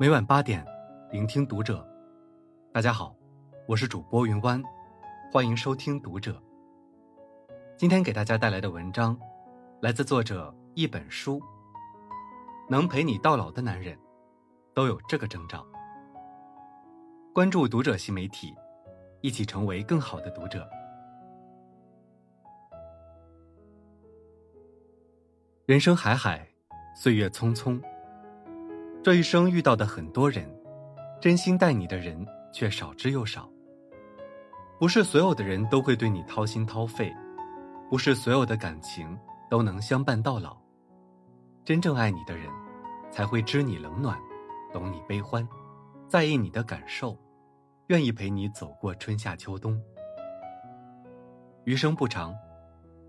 每晚八点，聆听读者。大家好，我是主播云湾，欢迎收听读者。今天给大家带来的文章，来自作者一本书。能陪你到老的男人，都有这个征兆。关注读者新媒体，一起成为更好的读者。人生海海，岁月匆匆。这一生遇到的很多人，真心待你的人却少之又少。不是所有的人都会对你掏心掏肺，不是所有的感情都能相伴到老。真正爱你的人，才会知你冷暖，懂你悲欢，在意你的感受，愿意陪你走过春夏秋冬。余生不长，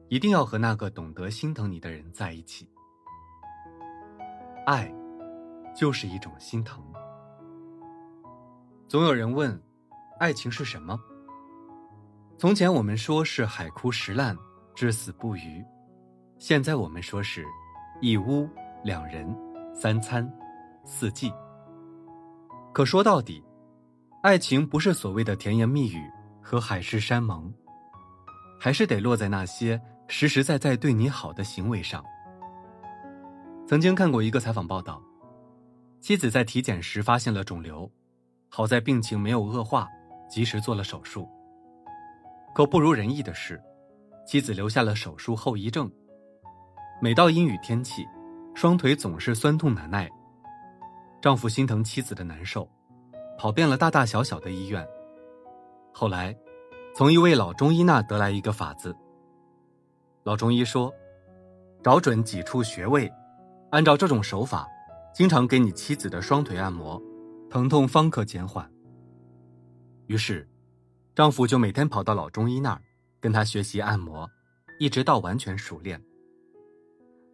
一定要和那个懂得心疼你的人在一起。爱。就是一种心疼。总有人问，爱情是什么？从前我们说是海枯石烂，至死不渝；现在我们说是，一屋两人，三餐四季。可说到底，爱情不是所谓的甜言蜜语和海誓山盟，还是得落在那些实实在在对你好的行为上。曾经看过一个采访报道。妻子在体检时发现了肿瘤，好在病情没有恶化，及时做了手术。可不如人意的是，妻子留下了手术后遗症。每到阴雨天气，双腿总是酸痛难耐。丈夫心疼妻子的难受，跑遍了大大小小的医院。后来，从一位老中医那得来一个法子。老中医说：“找准几处穴位，按照这种手法。”经常给你妻子的双腿按摩，疼痛方可减缓。于是，丈夫就每天跑到老中医那儿，跟他学习按摩，一直到完全熟练。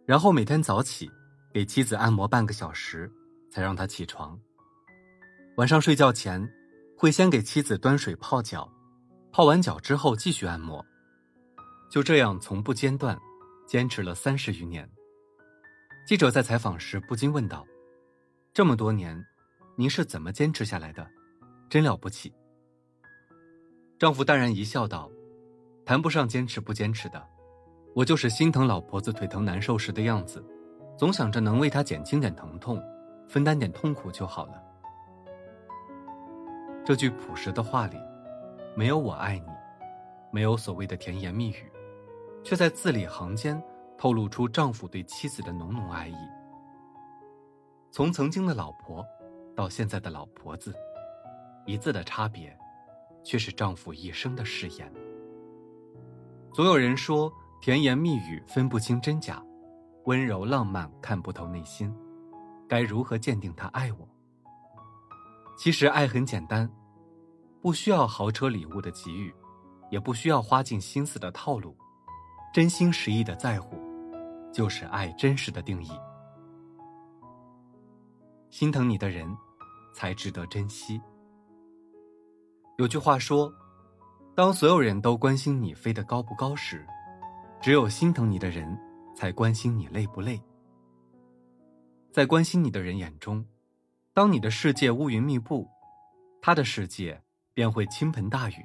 然后每天早起，给妻子按摩半个小时，才让她起床。晚上睡觉前，会先给妻子端水泡脚，泡完脚之后继续按摩。就这样从不间断，坚持了三十余年。记者在采访时不禁问道：“这么多年，您是怎么坚持下来的？真了不起。”丈夫淡然一笑道：“谈不上坚持不坚持的，我就是心疼老婆子腿疼难受时的样子，总想着能为她减轻点疼痛，分担点痛苦就好了。”这句朴实的话里，没有我爱你，没有所谓的甜言蜜语，却在字里行间。透露出丈夫对妻子的浓浓爱意。从曾经的老婆，到现在的老婆子，一字的差别，却是丈夫一生的誓言。总有人说甜言蜜语分不清真假，温柔浪漫看不透内心，该如何鉴定他爱我？其实爱很简单，不需要豪车礼物的给予，也不需要花尽心思的套路，真心实意的在乎。就是爱真实的定义。心疼你的人，才值得珍惜。有句话说：“当所有人都关心你飞得高不高时，只有心疼你的人，才关心你累不累。”在关心你的人眼中，当你的世界乌云密布，他的世界便会倾盆大雨；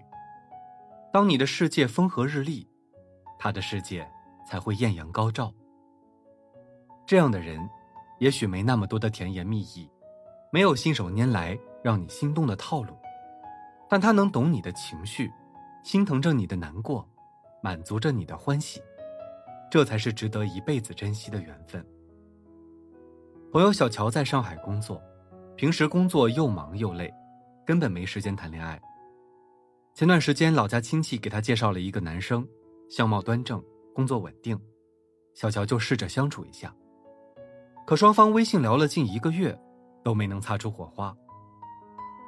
当你的世界风和日丽，他的世界才会艳阳高照。这样的人，也许没那么多的甜言蜜语，没有信手拈来让你心动的套路，但他能懂你的情绪，心疼着你的难过，满足着你的欢喜，这才是值得一辈子珍惜的缘分。朋友小乔在上海工作，平时工作又忙又累，根本没时间谈恋爱。前段时间老家亲戚给他介绍了一个男生，相貌端正，工作稳定，小乔就试着相处一下。可双方微信聊了近一个月，都没能擦出火花。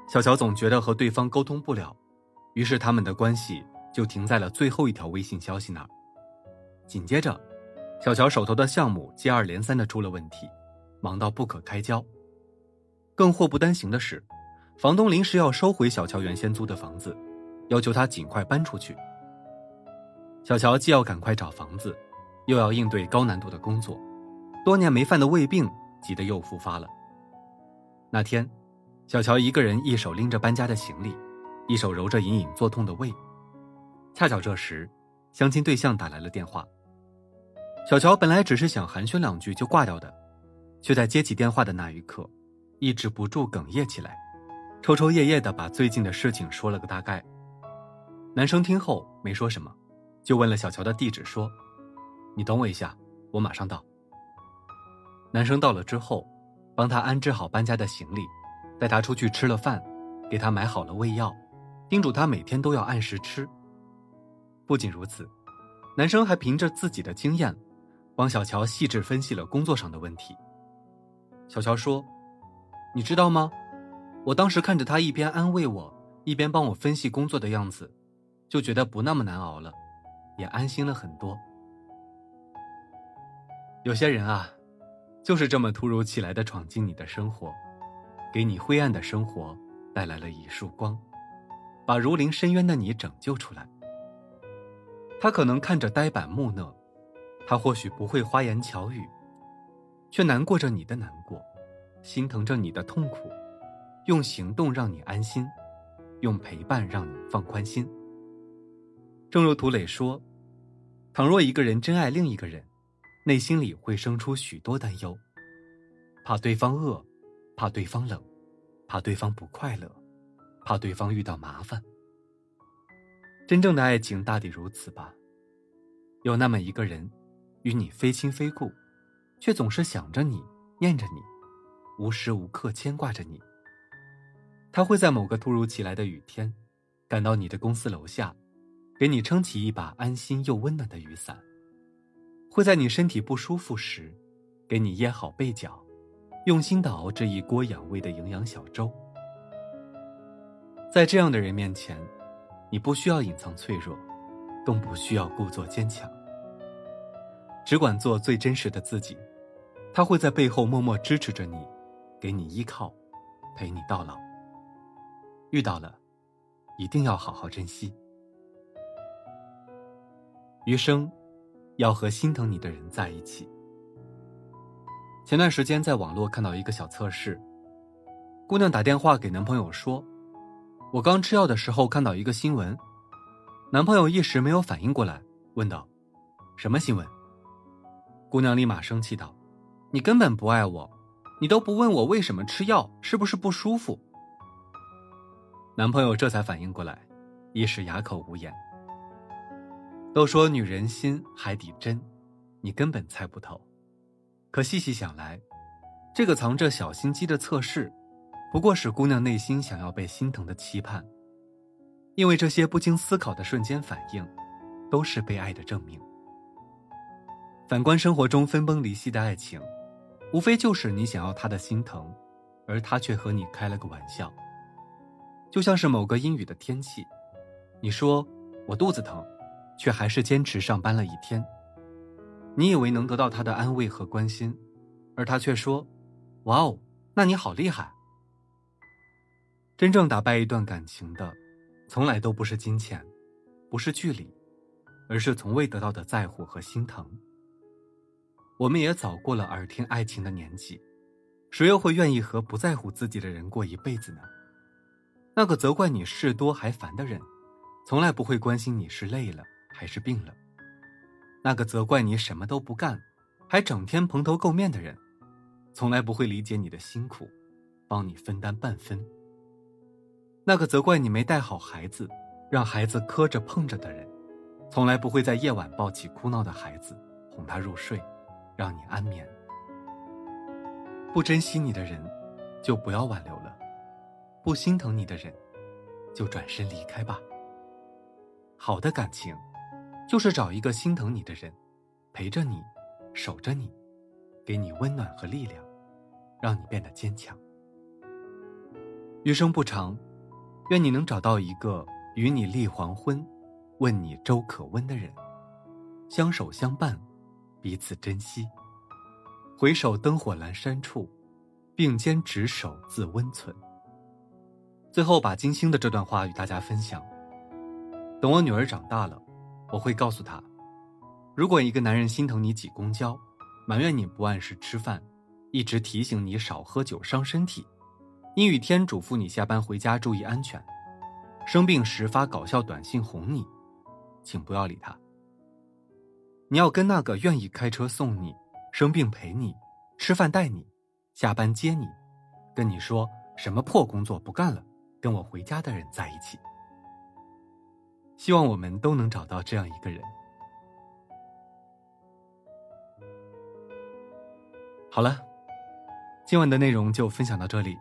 小乔总觉得和对方沟通不了，于是他们的关系就停在了最后一条微信消息那儿。紧接着，小乔手头的项目接二连三的出了问题，忙到不可开交。更祸不单行的是，房东临时要收回小乔原先租的房子，要求他尽快搬出去。小乔既要赶快找房子，又要应对高难度的工作。多年没犯的胃病，急得又复发了。那天，小乔一个人一手拎着搬家的行李，一手揉着隐隐作痛的胃。恰巧这时，相亲对象打来了电话。小乔本来只是想寒暄两句就挂掉的，却在接起电话的那一刻，抑制不住哽咽起来，抽抽噎噎的把最近的事情说了个大概。男生听后没说什么，就问了小乔的地址，说：“你等我一下，我马上到。”男生到了之后。帮他安置好搬家的行李，带他出去吃了饭，给他买好了胃药，叮嘱他每天都要按时吃。不仅如此，男生还凭着自己的经验，帮小乔细致分析了工作上的问题。小乔说：“你知道吗？我当时看着他一边安慰我，一边帮我分析工作的样子，就觉得不那么难熬了，也安心了很多。有些人啊。”就是这么突如其来的闯进你的生活，给你灰暗的生活带来了一束光，把如临深渊的你拯救出来。他可能看着呆板木讷，他或许不会花言巧语，却难过着你的难过，心疼着你的痛苦，用行动让你安心，用陪伴让你放宽心。正如涂磊说：“倘若一个人真爱另一个人。”内心里会生出许多担忧，怕对方饿，怕对方冷，怕对方不快乐，怕对方遇到麻烦。真正的爱情大抵如此吧，有那么一个人，与你非亲非故，却总是想着你，念着你，无时无刻牵挂着你。他会在某个突如其来的雨天，赶到你的公司楼下，给你撑起一把安心又温暖的雨伞。会在你身体不舒服时，给你掖好被角，用心的熬这一锅养胃的营养小粥。在这样的人面前，你不需要隐藏脆弱，更不需要故作坚强，只管做最真实的自己。他会在背后默默支持着你，给你依靠，陪你到老。遇到了，一定要好好珍惜。余生。要和心疼你的人在一起。前段时间在网络看到一个小测试，姑娘打电话给男朋友说：“我刚吃药的时候看到一个新闻。”男朋友一时没有反应过来，问道：“什么新闻？”姑娘立马生气道：“你根本不爱我，你都不问我为什么吃药，是不是不舒服？”男朋友这才反应过来，一时哑口无言。都说女人心海底针，你根本猜不透。可细细想来，这个藏着小心机的测试，不过是姑娘内心想要被心疼的期盼。因为这些不经思考的瞬间反应，都是被爱的证明。反观生活中分崩离析的爱情，无非就是你想要他的心疼，而他却和你开了个玩笑。就像是某个阴雨的天气，你说我肚子疼。却还是坚持上班了一天。你以为能得到他的安慰和关心，而他却说：“哇哦，那你好厉害。”真正打败一段感情的，从来都不是金钱，不是距离，而是从未得到的在乎和心疼。我们也早过了耳听爱情的年纪，谁又会愿意和不在乎自己的人过一辈子呢？那个责怪你事多还烦的人，从来不会关心你是累了。还是病了。那个责怪你什么都不干，还整天蓬头垢面的人，从来不会理解你的辛苦，帮你分担半分。那个责怪你没带好孩子，让孩子磕着碰着的人，从来不会在夜晚抱起哭闹的孩子，哄他入睡，让你安眠。不珍惜你的人，就不要挽留了；不心疼你的人，就转身离开吧。好的感情。就是找一个心疼你的人，陪着你，守着你，给你温暖和力量，让你变得坚强。余生不长，愿你能找到一个与你立黄昏，问你粥可温的人，相守相伴，彼此珍惜。回首灯火阑珊处，并肩执手自温存。最后，把金星的这段话与大家分享：等我女儿长大了。我会告诉他，如果一个男人心疼你挤公交，埋怨你不按时吃饭，一直提醒你少喝酒伤身体，阴雨天嘱咐你下班回家注意安全，生病时发搞笑短信哄你，请不要理他。你要跟那个愿意开车送你、生病陪你、吃饭带你、下班接你、跟你说什么破工作不干了，跟我回家的人在一起。希望我们都能找到这样一个人。好了，今晚的内容就分享到这里。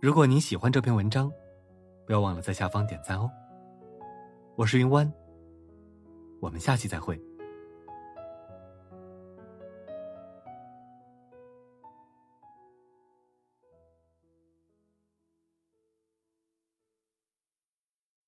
如果您喜欢这篇文章，不要忘了在下方点赞哦。我是云湾，我们下期再会。